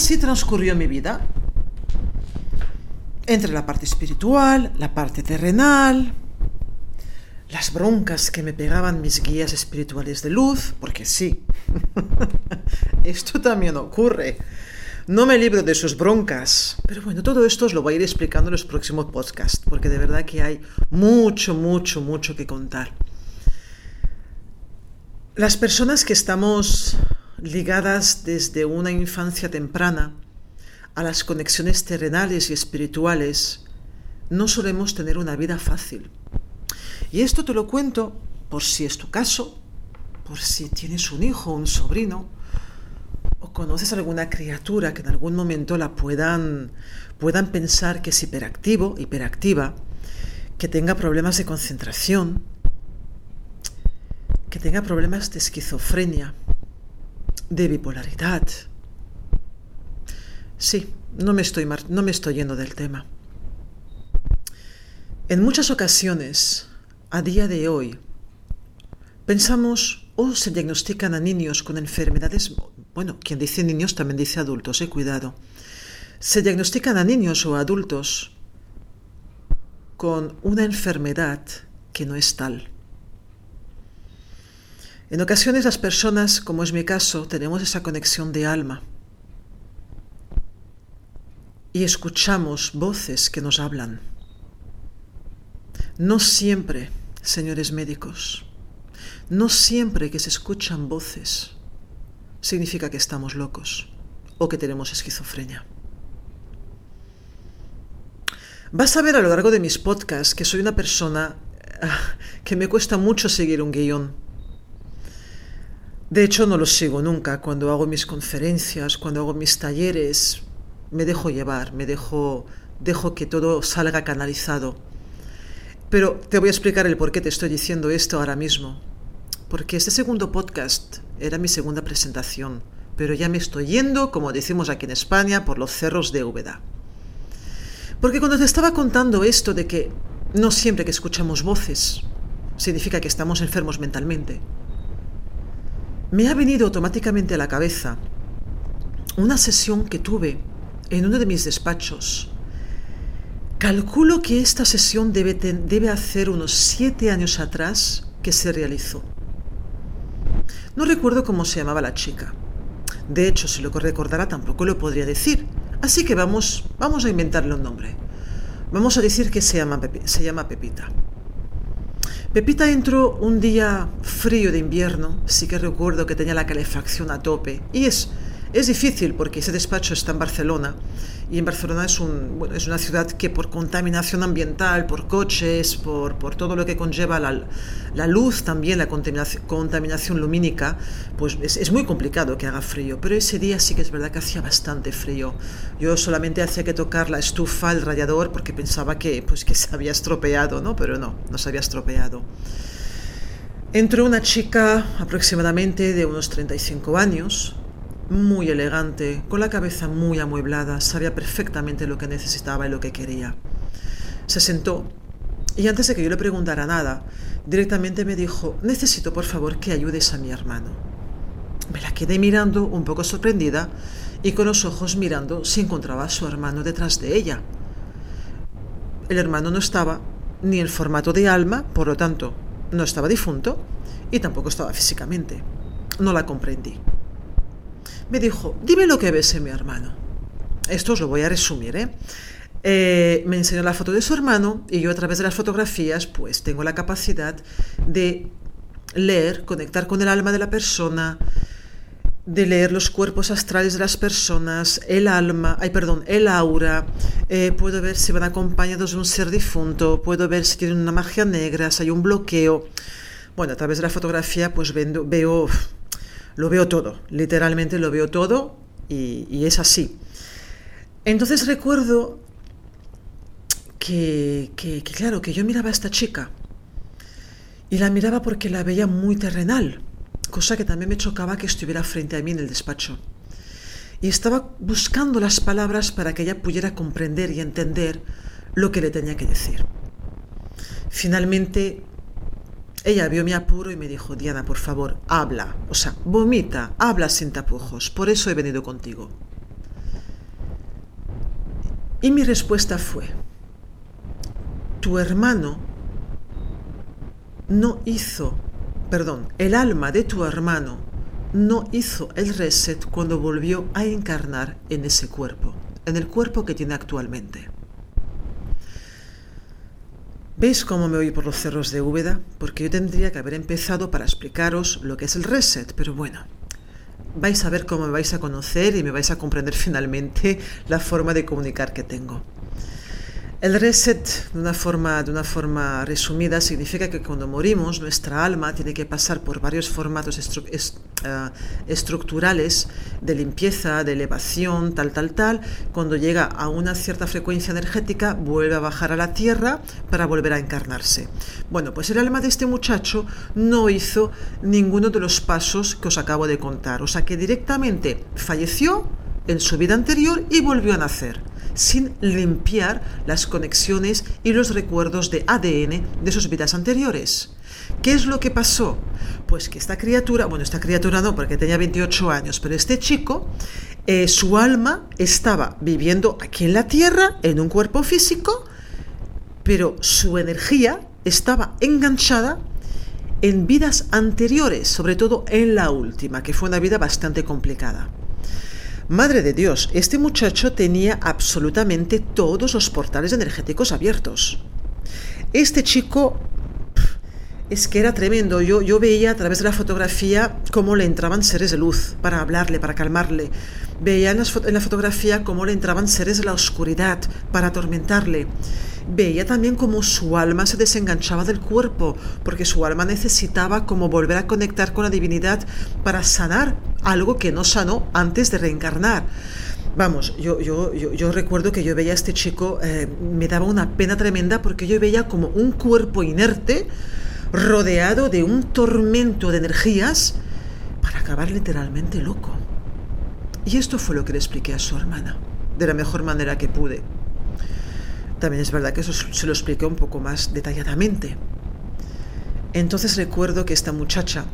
Así transcurrió mi vida. Entre la parte espiritual, la parte terrenal, las broncas que me pegaban mis guías espirituales de luz, porque sí, esto también ocurre. No me libro de sus broncas, pero bueno, todo esto os lo voy a ir explicando en los próximos podcasts, porque de verdad que hay mucho, mucho, mucho que contar. Las personas que estamos ligadas desde una infancia temprana a las conexiones terrenales y espirituales, no solemos tener una vida fácil. Y esto te lo cuento por si es tu caso, por si tienes un hijo, un sobrino, o conoces alguna criatura que en algún momento la puedan, puedan pensar que es hiperactivo, hiperactiva, que tenga problemas de concentración, que tenga problemas de esquizofrenia, de bipolaridad. Sí, no me estoy, no me estoy yendo del tema. En muchas ocasiones, a día de hoy, pensamos o se diagnostican a niños con enfermedades, bueno, quien dice niños también dice adultos, eh, cuidado. Se diagnostican a niños o adultos con una enfermedad que no es tal. En ocasiones las personas, como es mi caso, tenemos esa conexión de alma y escuchamos voces que nos hablan. No siempre, señores médicos, no siempre que se escuchan voces significa que estamos locos o que tenemos esquizofrenia. Vas a ver a lo largo de mis podcasts que soy una persona ah, que me cuesta mucho seguir un guion de hecho, no lo sigo nunca. Cuando hago mis conferencias, cuando hago mis talleres, me dejo llevar, me dejo, dejo que todo salga canalizado. Pero te voy a explicar el por qué te estoy diciendo esto ahora mismo. Porque este segundo podcast era mi segunda presentación, pero ya me estoy yendo, como decimos aquí en España, por los cerros de Úbeda. Porque cuando te estaba contando esto de que no siempre que escuchamos voces significa que estamos enfermos mentalmente, me ha venido automáticamente a la cabeza una sesión que tuve en uno de mis despachos. Calculo que esta sesión debe, debe hacer unos siete años atrás que se realizó. No recuerdo cómo se llamaba la chica. De hecho, si lo recordara tampoco lo podría decir. Así que vamos, vamos a inventarle un nombre. Vamos a decir que se llama, se llama Pepita. Pepita entró un día frío de invierno, sí que recuerdo que tenía la calefacción a tope, y es, es difícil porque ese despacho está en Barcelona y en Barcelona es, una ciudad que por contaminación ambiental, por coches, por, todo lo que conlleva la, luz también, la contaminación, contaminación lumínica, pues es, es, muy complicado que haga frío. Pero ese día sí que es verdad que hacía bastante frío. Yo solamente hacía que tocar la estufa, el radiador, porque pensaba que, pues, que se había estropeado, ¿no? Pero no, no se había estropeado. Entró una chica aproximadamente de unos 35 años, muy elegante, con la cabeza muy amueblada, sabía perfectamente lo que necesitaba y lo que quería. Se sentó y antes de que yo le preguntara nada, directamente me dijo, necesito por favor que ayudes a mi hermano. Me la quedé mirando un poco sorprendida y con los ojos mirando si encontraba a su hermano detrás de ella. El hermano no estaba ni en formato de alma, por lo tanto, no estaba difunto y tampoco estaba físicamente. No la comprendí me dijo, dime lo que ves en mi hermano. Esto os lo voy a resumir, ¿eh? eh, me enseñó la foto de su hermano y yo a través de las fotografías pues tengo la capacidad de leer, conectar con el alma de la persona, de leer los cuerpos astrales de las personas, el alma, ay perdón, el aura, eh, puedo ver si van acompañados de un ser difunto, puedo ver si tienen una magia negra, si hay un bloqueo. Bueno, a través de la fotografía pues veo, veo lo veo todo, literalmente lo veo todo y, es así. Entonces recuerdo que, claro, que yo miraba a esta chica y la miraba porque la veía muy terrenal, cosa que también me chocaba que estuviera frente a mí en el despacho. Y estaba buscando las palabras para que ella pudiera comprender y entender lo que le tenía que decir. Finalmente, ella vio mi apuro y me dijo, Diana, por favor, habla, o sea, vomita, habla sin tapujos, por eso he venido contigo. Y mi respuesta fue, tu hermano no hizo, perdón, el alma de tu hermano no hizo el reset cuando volvió a encarnar en ese cuerpo, en el cuerpo que tiene actualmente. ¿Veis cómo me oí por los cerros de Úbeda? Porque yo tendría que haber empezado para explicaros lo que es el reset, pero bueno, vais a ver cómo me vais a conocer y me vais a comprender finalmente la forma de comunicar que tengo. El reset, de una, forma, de una forma resumida, significa que cuando morimos, nuestra alma tiene que pasar por varios formatos uh, estructurales de limpieza, de elevación, tal, tal, tal. Cuando llega a una cierta frecuencia energética, vuelve a bajar a la tierra para volver a encarnarse. Bueno, pues el alma de este muchacho no hizo ninguno de los pasos que os acabo de contar. O sea que directamente falleció en su vida anterior y volvió a nacer sin limpiar las conexiones y los recuerdos de ADN de sus vidas anteriores. ¿Qué es lo que pasó? Pues que esta criatura, bueno, esta criatura no, porque tenía 28 años, pero este chico, eh, su alma estaba viviendo aquí en la Tierra, en un cuerpo físico, pero su energía estaba enganchada en vidas anteriores, sobre todo en la última, que fue una vida bastante complicada. Madre de Dios, este muchacho tenía absolutamente todos los portales energéticos abiertos. Este chico es que era tremendo. Yo, yo veía a través de la fotografía cómo le entraban seres de luz para hablarle, para calmarle. Veía en, en la fotografía cómo le entraban seres de la oscuridad para atormentarle veía también como su alma se desenganchaba del cuerpo, porque su alma necesitaba como volver a conectar con la divinidad para sanar algo que no sanó antes de reencarnar. Vamos, yo, yo, yo, yo recuerdo que yo veía a este chico, eh, me daba una pena tremenda porque yo veía como un cuerpo inerte rodeado de un tormento de energías para acabar literalmente loco. Y esto fue lo que le expliqué a su hermana, de la mejor manera que pude. También es verdad que eso se lo expliqué un poco más detalladamente. Entonces recuerdo que esta muchacha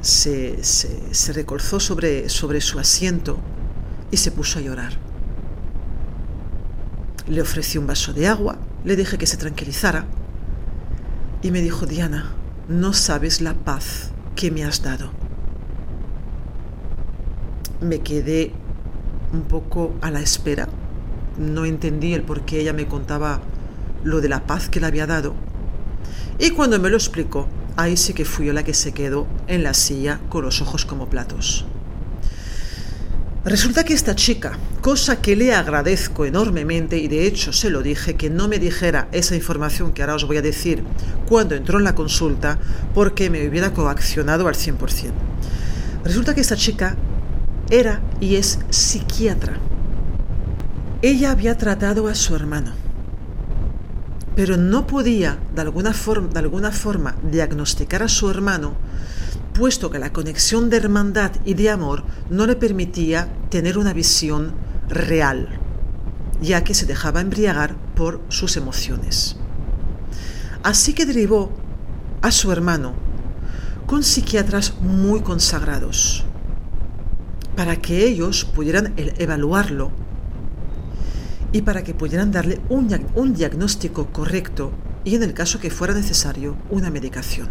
se, se, recolzó sobre, sobre su asiento y se puso a llorar. Le ofrecí un vaso de agua, le dije que se tranquilizara y me dijo, Diana, no sabes la paz que me has dado. Me quedé un poco a la espera no entendí el por qué ella me contaba lo de la paz que le había dado. Y cuando me lo explicó, ahí sí que fui yo la que se quedó en la silla con los ojos como platos. Resulta que esta chica, cosa que le agradezco enormemente y de hecho se lo dije, que no me dijera esa información que ahora os voy a decir cuando entró en la consulta, porque me hubiera coaccionado al 100%. Resulta que esta chica era y es psiquiatra. Ella había tratado a su hermano, pero no podía de alguna, forma, de alguna forma diagnosticar a su hermano, puesto que la conexión de hermandad y de amor no le permitía tener una visión real, ya que se dejaba embriagar por sus emociones. Así que derivó a su hermano con psiquiatras muy consagrados, para que ellos pudieran evaluarlo y para que pudieran darle un, un diagnóstico correcto y en el caso que fuera necesario una medicación.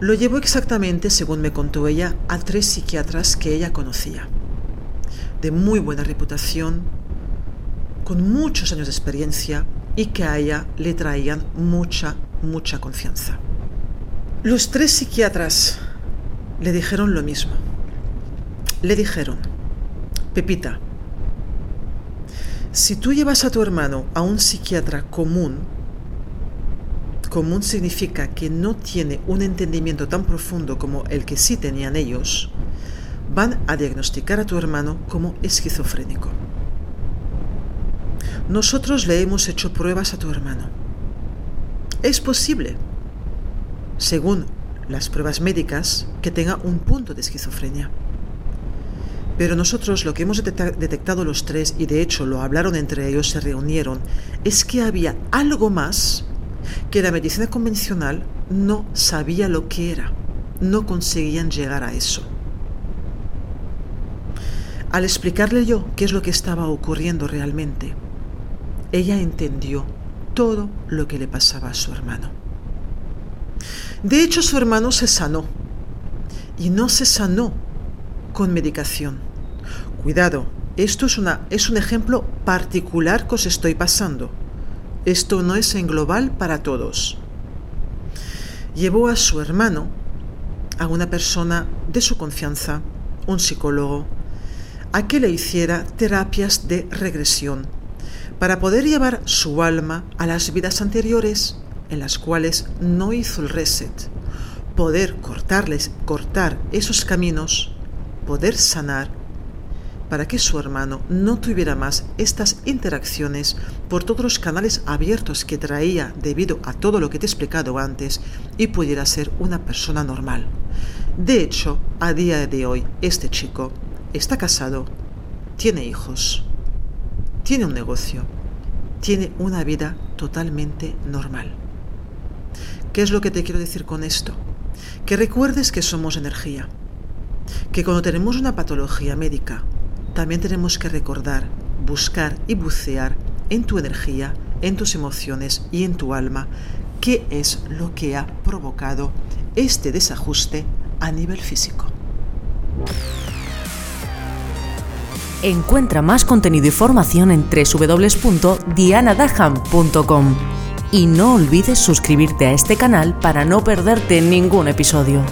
Lo llevó exactamente, según me contó ella, a tres psiquiatras que ella conocía, de muy buena reputación, con muchos años de experiencia y que a ella le traían mucha, mucha confianza. Los tres psiquiatras le dijeron lo mismo. Le dijeron, Pepita, si tú llevas a tu hermano a un psiquiatra común, común significa que no tiene un entendimiento tan profundo como el que sí tenían ellos, van a diagnosticar a tu hermano como esquizofrénico. Nosotros le hemos hecho pruebas a tu hermano. Es posible, según las pruebas médicas, que tenga un punto de esquizofrenia. Pero nosotros lo que hemos detectado los tres, y de hecho lo hablaron entre ellos, se reunieron, es que había algo más que la medicina convencional no sabía lo que era. No conseguían llegar a eso. Al explicarle yo qué es lo que estaba ocurriendo realmente, ella entendió todo lo que le pasaba a su hermano. De hecho, su hermano se sanó. Y no se sanó con medicación. Cuidado, esto es, una, es un ejemplo particular que os estoy pasando. Esto no es en global para todos. Llevó a su hermano, a una persona de su confianza, un psicólogo, a que le hiciera terapias de regresión para poder llevar su alma a las vidas anteriores en las cuales no hizo el reset, poder cortarles, cortar esos caminos, poder sanar para que su hermano no tuviera más estas interacciones por todos los canales abiertos que traía debido a todo lo que te he explicado antes y pudiera ser una persona normal. De hecho, a día de hoy, este chico está casado, tiene hijos tiene un negocio, tiene una vida totalmente normal. ¿Qué es lo que te quiero decir con esto? Que recuerdes que somos energía, que cuando tenemos una patología médica, también tenemos que recordar, buscar y bucear en tu energía, en tus emociones y en tu alma qué es lo que ha provocado este desajuste a nivel físico. Encuentra más contenido y formación en www.dianadaham.com y no olvides suscribirte a este canal para no perderte ningún episodio.